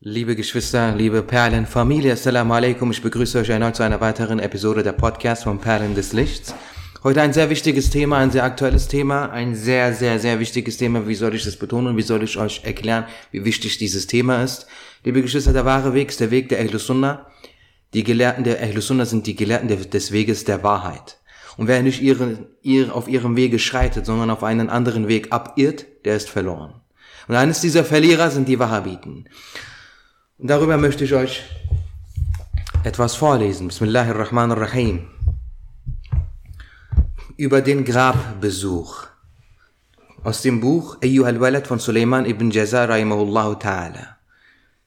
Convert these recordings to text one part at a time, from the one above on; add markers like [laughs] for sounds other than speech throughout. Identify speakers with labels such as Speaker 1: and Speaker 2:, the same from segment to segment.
Speaker 1: Liebe Geschwister, liebe Perlenfamilie, Assalamu alaikum. Ich begrüße euch erneut zu einer weiteren Episode der Podcast von Perlen des Lichts. Heute ein sehr wichtiges Thema, ein sehr aktuelles Thema, ein sehr, sehr, sehr wichtiges Thema. Wie soll ich das betonen? Wie soll ich euch erklären, wie wichtig dieses Thema ist? Liebe Geschwister, der wahre Weg ist der Weg der Ahlus. Die Gelehrten der Ahlus sind die Gelehrten des Weges der Wahrheit. Und wer nicht ihre, ihre, auf ihrem Wege schreitet, sondern auf einen anderen Weg abirrt, der ist verloren. Und eines dieser Verlierer sind die Wahhabiten. Und darüber möchte ich euch etwas vorlesen. Bismillahirrahmanirrahim. Über den Grabbesuch. Aus dem Buch Ayyuhal Walad von Suleiman ibn Jaza rahimahullahu ta'ala.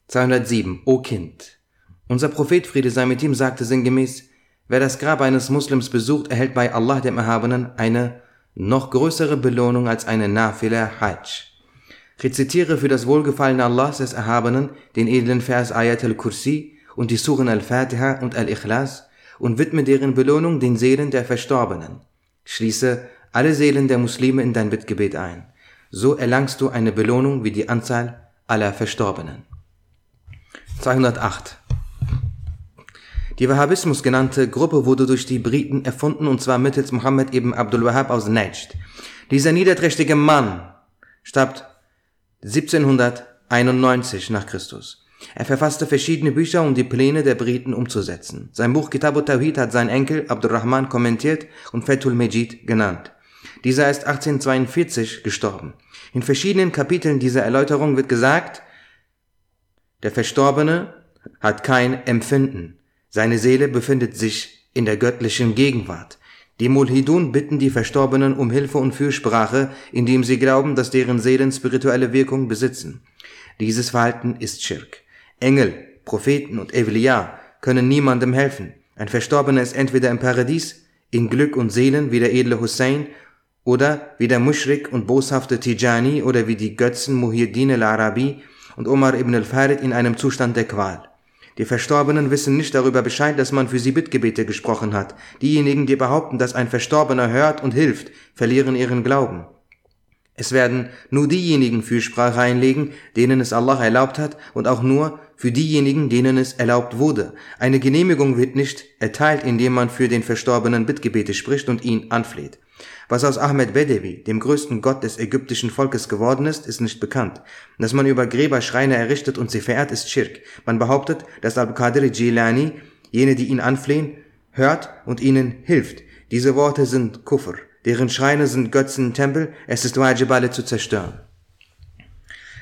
Speaker 1: 207. O Kind. Unser Prophet Friede sei mit ihm sagte sinngemäß, wer das Grab eines Muslims besucht, erhält bei Allah dem Erhabenen eine noch größere Belohnung als eine Nafila Hajj. Rezitiere für das Wohlgefallen Allahs des Erhabenen den edlen Vers Ayat al-Kursi und die Suren al-Fatiha und al-Ikhlas und widme deren Belohnung den Seelen der Verstorbenen. Schließe alle Seelen der Muslime in dein Bittgebet ein. So erlangst du eine Belohnung wie die Anzahl aller Verstorbenen. 208. Die Wahhabismus genannte Gruppe wurde durch die Briten erfunden und zwar mittels Muhammad ibn Abdul Wahhab aus Najd. Dieser niederträchtige Mann starb 1791 nach Christus. Er verfasste verschiedene Bücher, um die Pläne der Briten umzusetzen. Sein Buch Kitab Tawhid hat sein Enkel Abdurrahman kommentiert und Fatul Majid genannt. Dieser ist 1842 gestorben. In verschiedenen Kapiteln dieser Erläuterung wird gesagt, der Verstorbene hat kein Empfinden. Seine Seele befindet sich in der göttlichen Gegenwart. Die Mulhidun bitten die Verstorbenen um Hilfe und Fürsprache, indem sie glauben, dass deren Seelen spirituelle Wirkung besitzen. Dieses Verhalten ist Schirk. Engel, Propheten und Evliya können niemandem helfen. Ein Verstorbener ist entweder im Paradies, in Glück und Seelen wie der edle Hussein oder wie der Mushrik und boshafte Tijani oder wie die Götzen Muhyiddin al-Arabi und Omar ibn al-Farid in einem Zustand der Qual. Die Verstorbenen wissen nicht darüber Bescheid, dass man für sie Bittgebete gesprochen hat. Diejenigen, die behaupten, dass ein Verstorbener hört und hilft, verlieren ihren Glauben. Es werden nur diejenigen Fürsprache einlegen, denen es Allah erlaubt hat, und auch nur für diejenigen, denen es erlaubt wurde. Eine Genehmigung wird nicht erteilt, indem man für den Verstorbenen Bittgebete spricht und ihn anfleht. Was aus Ahmed Bedevi, dem größten Gott des ägyptischen Volkes geworden ist, ist nicht bekannt. Dass man über Gräber Schreine errichtet und sie verehrt, ist Schirk. Man behauptet, dass Al-Qadir Jilani, jene, die ihn anflehen, hört und ihnen hilft. Diese Worte sind Kufr. Deren Schreine sind Götzen Tempel. Es ist wajib, alle zu zerstören.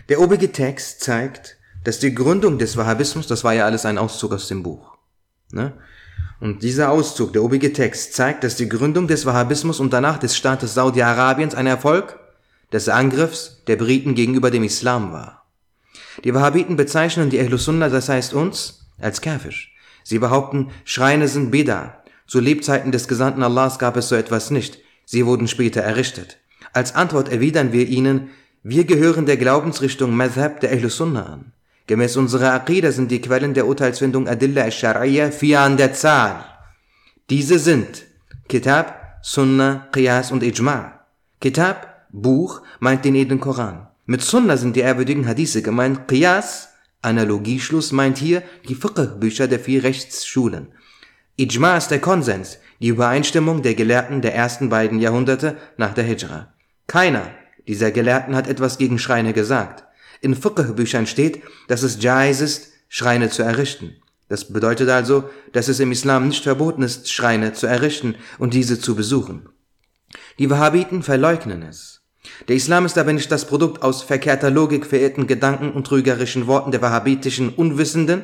Speaker 1: Der obige Text zeigt, dass die Gründung des Wahhabismus, das war ja alles ein Auszug aus dem Buch, ne? Und dieser Auszug, der obige Text, zeigt, dass die Gründung des Wahhabismus und danach des Staates Saudi-Arabiens ein Erfolg des Angriffs der Briten gegenüber dem Islam war. Die Wahhabiten bezeichnen die Ahlus Sunnah, das heißt uns, als Kafisch. Sie behaupten, Schreine sind Beda. Zu Lebzeiten des Gesandten Allahs gab es so etwas nicht. Sie wurden später errichtet. Als Antwort erwidern wir ihnen, wir gehören der Glaubensrichtung Madhab der Ahlus Sunnah an. Gemäß unserer Aqidah sind die Quellen der Urteilsfindung Adilla al-Shar'iyya vier an der Zahl. Diese sind Kitab, Sunnah, Qiyas und Ijma'. Kitab, Buch, meint den edlen Koran. Mit Sunnah sind die ehrwürdigen Hadithe gemeint. Qiyas, Analogieschluss, meint hier die Fiqh-Bücher der vier Rechtsschulen. Ijma' ist der Konsens, die Übereinstimmung der Gelehrten der ersten beiden Jahrhunderte nach der Hijra. Keiner dieser Gelehrten hat etwas gegen Schreine gesagt. In Fiqh-Büchern steht, dass es jais ist, Schreine zu errichten. Das bedeutet also, dass es im Islam nicht verboten ist, Schreine zu errichten und diese zu besuchen. Die Wahhabiten verleugnen es. Der Islam ist aber nicht das Produkt aus verkehrter Logik, verirrten Gedanken und trügerischen Worten der wahhabitischen Unwissenden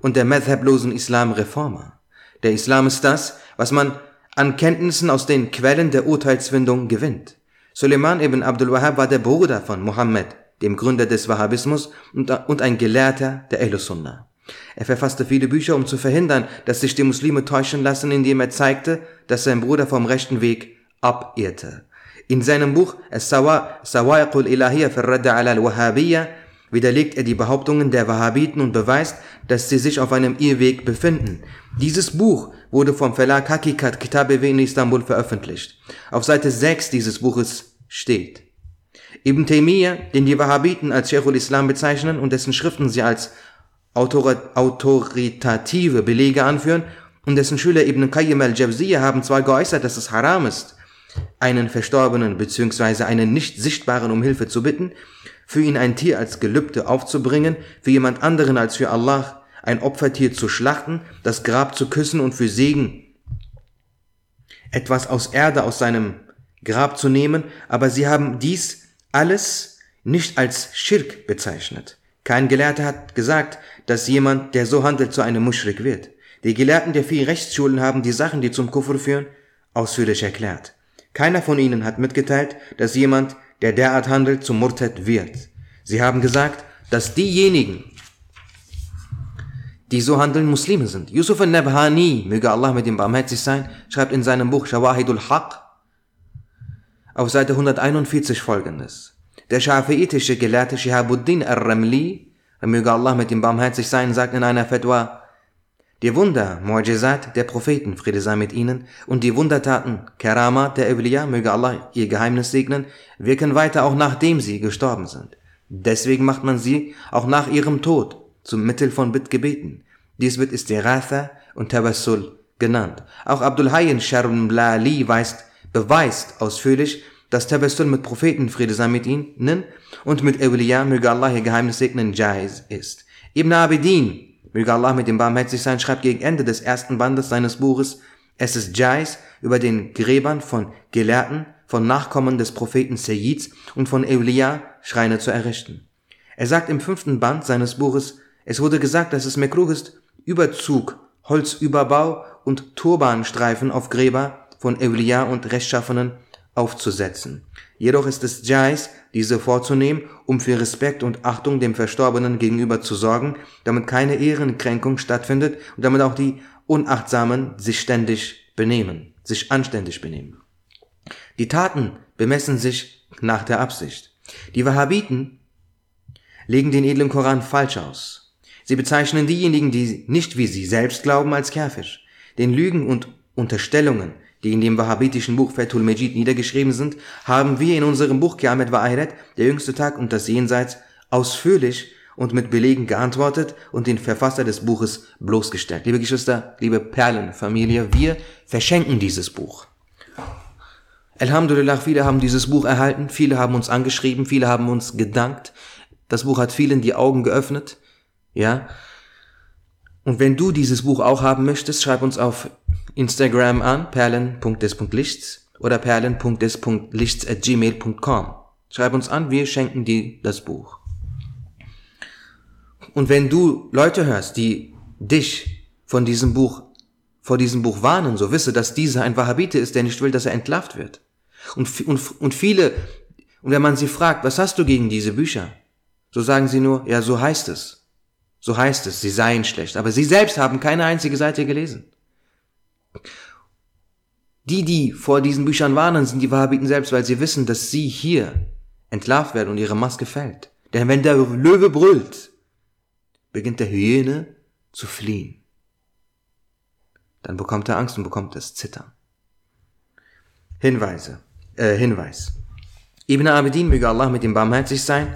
Speaker 1: und der madhablosen Islam-Reformer. Der Islam ist das, was man an Kenntnissen aus den Quellen der Urteilsfindung gewinnt. Suleiman ibn Abdul Wahhab war der Bruder von Mohammed, dem Gründer des Wahhabismus und ein Gelehrter der Ahlus Sunnah. Er verfasste viele Bücher, um zu verhindern, dass sich die Muslime täuschen lassen, indem er zeigte, dass sein Bruder vom rechten Weg abirrte. In seinem Buch As-Sawa'iqul Ilahiyya fi Radda ala al-Wahhabiyya widerlegt er die Behauptungen der Wahhabiten und beweist, dass sie sich auf einem Irrweg befinden. Dieses Buch wurde vom Verlag Hakikat Kitabewe in Istanbul veröffentlicht. Auf Seite 6 dieses Buches steht, Ibn Taymiyyah, den die Wahhabiten als Sheikhul Islam bezeichnen und dessen Schriften sie als autoritative Belege anführen, und dessen Schüler Ibn Qayyim al-Jawziyah haben zwar geäußert, dass es haram ist, einen Verstorbenen bzw. einen nicht sichtbaren um Hilfe zu bitten, für ihn ein Tier als Gelübde aufzubringen, für jemand anderen als für Allah ein Opfertier zu schlachten, das Grab zu küssen und für Segen etwas aus Erde aus seinem Grab zu nehmen, aber sie haben dies alles nicht als Schirk bezeichnet. Kein Gelehrter hat gesagt, dass jemand, der so handelt, zu einem Muschrik wird. Die Gelehrten der vier Rechtsschulen haben die Sachen, die zum Kufr führen, ausführlich erklärt. Keiner von ihnen hat mitgeteilt, dass jemand, der derart handelt, zum Murtad wird. Sie haben gesagt, dass diejenigen, die so handeln, Muslime sind. Yusuf al-Nabhani, möge Allah mit ihm barmherzig sein, schreibt in seinem Buch Shawahidul Haq auf Seite 141 folgendes. Der schafiitische Gelehrte Shihabuddin al-Ramli, möge Allah mit ihm barmherzig sein, sagt in einer Fatwa, die Wunder, Mu'jizat der Propheten, Friede sei mit ihnen, und die Wundertaten, Keramat der Evliya, möge Allah ihr Geheimnis segnen, wirken weiter auch nachdem sie gestorben sind. Deswegen macht man sie auch nach ihrem Tod zum Mittel von Bittgebeten. Dies wird Istiratha und Tawassul genannt. Auch Abdul Hayyin Sharmlali weist, beweist ausführlich, dass Tawassul mit Propheten, Friede sei mit ihnen, und mit Evliya, möge Allah ihr Geheimnis segnen, Jaiz ist. Ibn Abidin, möge Allah mit dem barmherzig sein, schreibt gegen Ende des ersten Bandes seines Buches, es ist Jais über den Gräbern von Gelehrten, von Nachkommen des Propheten Sayyids und von Eulia Schreine zu errichten. Er sagt im fünften Band seines Buches, es wurde gesagt, dass es Mekruh ist, Überzug, Holzüberbau und Turbanstreifen auf Gräber von Eulia und Rechtschaffenen aufzusetzen. Jedoch ist es Jais, diese vorzunehmen, um für Respekt und Achtung dem Verstorbenen gegenüber zu sorgen, damit keine Ehrenkränkung stattfindet und damit auch die Unachtsamen sich ständig benehmen, sich anständig benehmen. Die Taten bemessen sich nach der Absicht. Die Wahhabiten legen den edlen Koran falsch aus. Sie bezeichnen diejenigen, die nicht wie sie selbst glauben, als Kafir. Den Lügen und Unterstellungen, die in dem wahhabitischen Buch Fatul Majid niedergeschrieben sind, haben wir in unserem Buch Kiamet wa der jüngste Tag und das Jenseits, ausführlich und mit Belegen geantwortet und den Verfasser des Buches bloßgestellt. Liebe Geschwister, liebe Perlenfamilie, wir verschenken dieses Buch. Alhamdulillah, viele haben dieses Buch erhalten, viele haben uns angeschrieben, viele haben uns gedankt. Das Buch hat vielen die Augen geöffnet, ja. Und wenn du dieses Buch auch haben möchtest, schreib uns auf Instagram an, perlen.des.lichts oder perlen.des.lichts.gmail.com. Schreib uns an, wir schenken dir das Buch. Und wenn du Leute hörst, die dich von diesem Buch, vor diesem Buch warnen, so wisse, dass dieser ein Wahhabite ist, der nicht will, dass er entlarvt wird. Und, und, und viele, und wenn man sie fragt, was hast du gegen diese Bücher? So sagen sie nur, ja, so heißt es. So heißt es, sie seien schlecht. Aber sie selbst haben keine einzige Seite gelesen. Die, die vor diesen Büchern warnen, sind die Wahhabiten selbst, weil sie wissen, dass sie hier entlarvt werden und ihre Maske fällt. Denn wenn der Löwe brüllt, beginnt der Hyäne zu fliehen. Dann bekommt er Angst und bekommt das Zittern. Hinweise, äh, Hinweis. Ibn Abidin, möge Allah mit ihm barmherzig sein,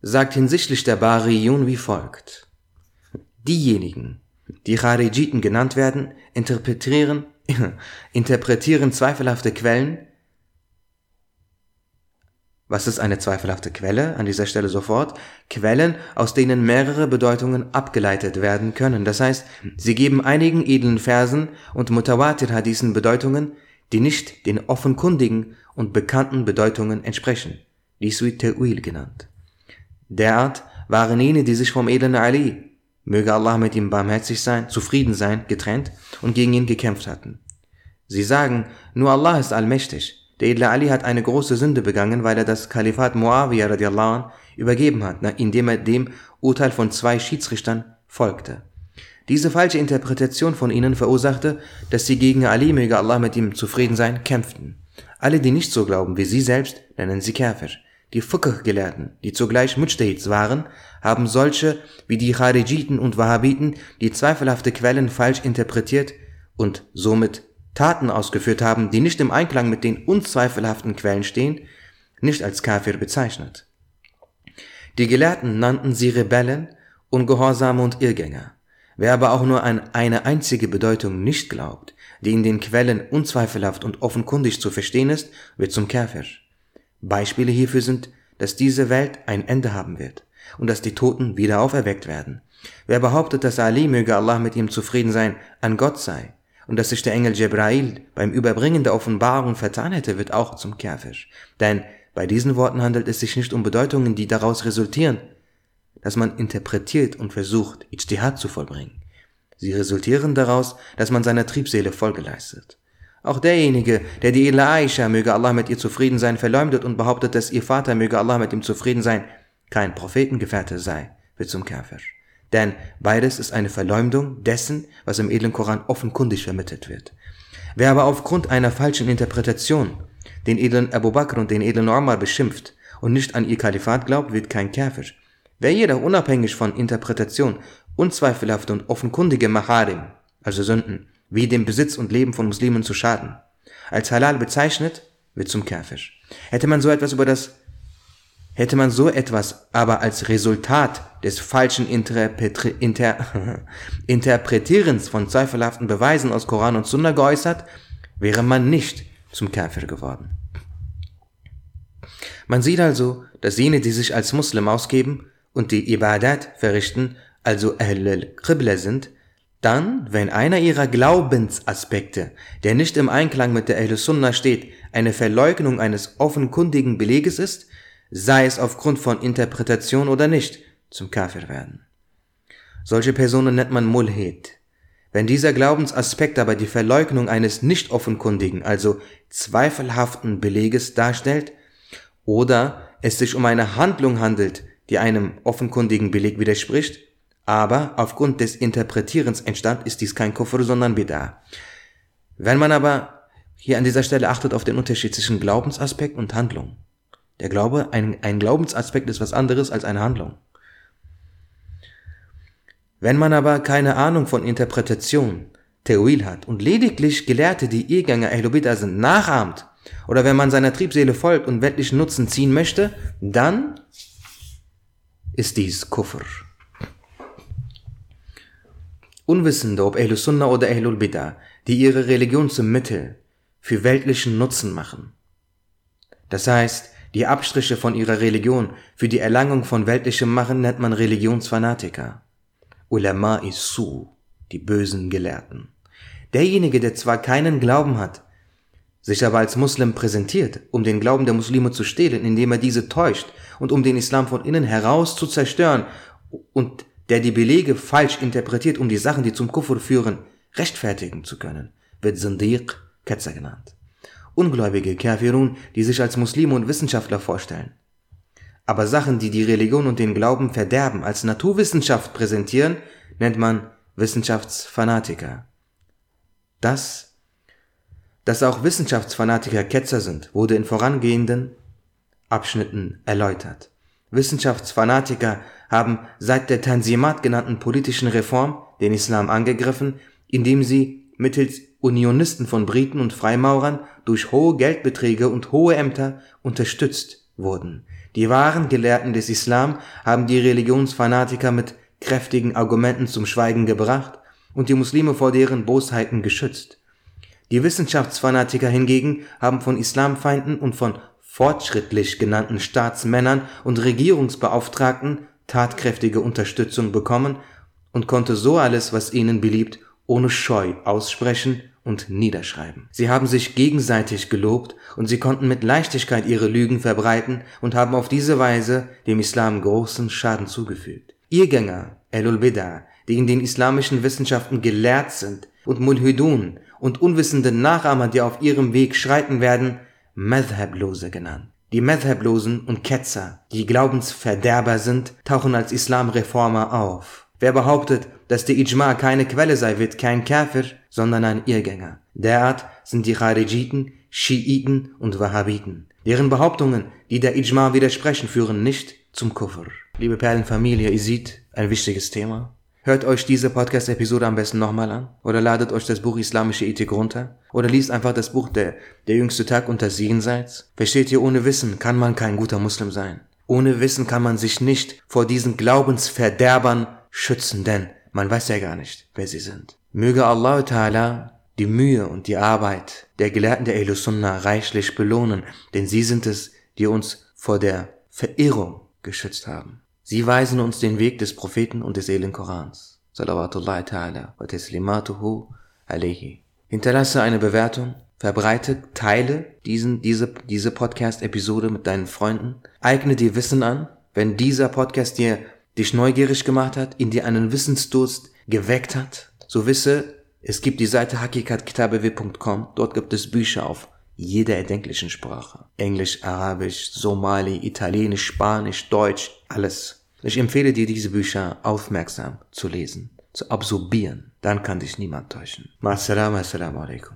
Speaker 1: sagt hinsichtlich der Bariyun wie folgt. Diejenigen, die Charijiten genannt werden, interpretieren, [laughs] interpretieren zweifelhafte Quellen. Was ist eine zweifelhafte Quelle? An dieser Stelle sofort. Quellen, aus denen mehrere Bedeutungen abgeleitet werden können. Das heißt, sie geben einigen edlen Versen und Mutawatir-Hadithen Bedeutungen, die nicht den offenkundigen und bekannten Bedeutungen entsprechen. Dies wird Ta'wil genannt. Derart waren jene, die sich vom edlen Ali möge Allah mit ihm barmherzig sein, zufrieden sein, getrennt und gegen ihn gekämpft hatten. Sie sagen, nur Allah ist allmächtig. Der edle Ali hat eine große Sünde begangen, weil er das Kalifat Muawiyah radiallahu anh übergeben hat, indem er dem Urteil von zwei Schiedsrichtern folgte. Diese falsche Interpretation von ihnen verursachte, dass sie gegen Ali, möge Allah mit ihm zufrieden sein, kämpften. Alle, die nicht so glauben wie sie selbst, nennen sie Kafir. Die Fiqh-Gelehrten, die zugleich Mujtahids waren, haben solche wie die Kharijiten und Wahhabiten die zweifelhafte Quellen falsch interpretiert und somit Taten ausgeführt haben, die nicht im Einklang mit den unzweifelhaften Quellen stehen, nicht als Kafir bezeichnet. Die Gelehrten nannten sie Rebellen, Ungehorsame und Irrgänger. Wer aber auch nur an eine einzige Bedeutung nicht glaubt, die in den Quellen unzweifelhaft und offenkundig zu verstehen ist, wird zum Kafir. Beispiele hierfür sind, dass diese Welt ein Ende haben wird und dass die Toten wieder auferweckt werden. Wer behauptet, dass Ali, möge Allah mit ihm zufrieden sein, an Gott sei und dass sich der Engel Jebrail beim Überbringen der Offenbarung vertan hätte, wird auch zum Kafir. Denn bei diesen Worten handelt es sich nicht um Bedeutungen, die daraus resultieren, dass man interpretiert und versucht, Ijtihad zu vollbringen. Sie resultieren daraus, dass man seiner Triebseele Folge leistet. Auch derjenige, der die edle Aisha, möge Allah mit ihr zufrieden sein, verleumdet und behauptet, dass ihr Vater, möge Allah mit ihm zufrieden sein, kein Prophetengefährte sei, wird zum Kafir. Denn beides ist eine Verleumdung dessen, was im edlen Koran offenkundig vermittelt wird. Wer aber aufgrund einer falschen Interpretation den edlen Abu Bakr und den edlen Umar beschimpft und nicht an ihr Kalifat glaubt, wird kein Kafir. Wer jedoch unabhängig von Interpretation unzweifelhafte und offenkundige Maharim, also Sünden, wie dem Besitz und Leben von Muslimen zu schaden, als Halal bezeichnet, wird zum Kafir. Hätte man so etwas über das Hätte man so etwas aber als Resultat des falschen Interpretri Inter [laughs] Interpretierens von zweifelhaften Beweisen aus Koran und Sunna geäußert, wäre man nicht zum Kafir geworden. Man sieht also, dass jene, die sich als Muslim ausgeben und die Ibadat verrichten, also Ahl al-Qibla sind, dann, wenn einer ihrer Glaubensaspekte, der nicht im Einklang mit der Ahl Sunnah steht, eine Verleugnung eines offenkundigen Beleges ist, sei es aufgrund von Interpretation oder nicht, zum Kafir werden. Solche Personen nennt man Mulhid. Wenn dieser Glaubensaspekt aber die Verleugnung eines nicht offenkundigen, also zweifelhaften Beleges darstellt, oder es sich um eine Handlung handelt, die einem offenkundigen Beleg widerspricht, aber aufgrund des Interpretierens entstand, ist dies kein Kufr, sondern Bid'ah. Wenn man aber hier an dieser Stelle achtet auf den Unterschied zwischen Glaubensaspekt und Handlung. Der Glaube, ein, ein Glaubensaspekt ist was anderes als eine Handlung. Wenn man aber keine Ahnung von Interpretation, Teoil hat und lediglich Gelehrte, die Irrgänger Ahlubida sind, nachahmt, oder wenn man seiner Triebseele folgt und weltlichen Nutzen ziehen möchte, dann ist dies Kufr. Unwissende, ob Ahlus Sunnah oder Ahlul Bid'ah, die ihre Religion zum Mittel für weltlichen Nutzen machen. Das heißt, die Abstriche von ihrer Religion für die Erlangung von weltlichem machen nennt man Religionsfanatiker. Ulama Isu, die bösen Gelehrten. Derjenige, der zwar keinen Glauben hat, sich aber als Muslim präsentiert, um den Glauben der Muslime zu stehlen, indem er diese täuscht und um den Islam von innen heraus zu zerstören und der die Belege falsch interpretiert, um die Sachen, die zum Kufr führen, rechtfertigen zu können, wird Sindiq Ketzer genannt. Ungläubige Kafirun, die sich als Muslime und Wissenschaftler vorstellen. Aber Sachen, die die Religion und den Glauben verderben, als Naturwissenschaft präsentieren, nennt man Wissenschaftsfanatiker. Das, dass auch Wissenschaftsfanatiker Ketzer sind, wurde in vorangehenden Abschnitten erläutert. Wissenschaftsfanatiker haben seit der Tanzimat genannten politischen Reform den Islam angegriffen, indem sie mittels Unionisten von Briten und Freimaurern durch hohe Geldbeträge und hohe Ämter unterstützt wurden. Die wahren Gelehrten des Islam haben die Religionsfanatiker mit kräftigen Argumenten zum Schweigen gebracht und die Muslime vor deren Bosheiten geschützt. Die Wissenschaftsfanatiker hingegen haben von Islamfeinden und von fortschrittlich genannten Staatsmännern und Regierungsbeauftragten tatkräftige Unterstützung bekommen und konnte so alles, was ihnen beliebt, ohne Scheu aussprechen und niederschreiben. Sie haben sich gegenseitig gelobt und sie konnten mit Leichtigkeit ihre Lügen verbreiten und haben auf diese Weise dem Islam großen Schaden zugefügt. Irrgänger, Elul Bida, die in den islamischen Wissenschaften gelehrt sind, und Mulhidun und unwissende Nachahmer, die auf ihrem Weg schreiten werden, Madhablose genannt. Die Madhablosen und Ketzer, die Glaubensverderber sind, tauchen als Islamreformer auf. Wer behauptet, dass der Ijma keine Quelle sei, wird kein Kafir, sondern ein Irrgänger. Derart sind die Kharijiten, Schiiten und Wahhabiten. Deren Behauptungen, die der Ijma widersprechen, führen nicht zum Kufr. Liebe Perlenfamilie, ihr seht, ein wichtiges Thema. Hört euch diese Podcast-Episode am besten nochmal an oder ladet euch das Buch Islamische Ethik runter oder liest einfach das Buch der, der jüngste Tag das Jenseits. Versteht ihr, ohne Wissen kann man kein guter Muslim sein. Ohne Wissen kann man sich nicht vor diesen Glaubensverderbern schützen, denn man weiß ja gar nicht, wer sie sind. Möge Allah Ta'ala die Mühe und die Arbeit der Gelehrten der Ahlus Sunnah reichlich belohnen, denn sie sind es, die uns vor der Verirrung geschützt haben. Sie weisen uns den Weg des Propheten und des edlen Korans. Salawatullah ta'ala wa taslimatuhu alayhi. Hinterlasse eine Bewertung, verbreite, teile diesen, diese, diese Podcast-Episode mit deinen Freunden, eigne dir Wissen an, wenn dieser Podcast dir dich neugierig gemacht hat, in dir einen Wissensdurst geweckt hat, so wisse, es gibt die Seite hakikatkitabew.com, dort gibt es Bücher auf jeder erdenklichen Sprache. Englisch, Arabisch, Somali, Italienisch, Spanisch, Deutsch, alles. Ich empfehle dir diese Bücher aufmerksam zu lesen, zu absorbieren. Dann kann dich niemand täuschen. Assalamu alaikum.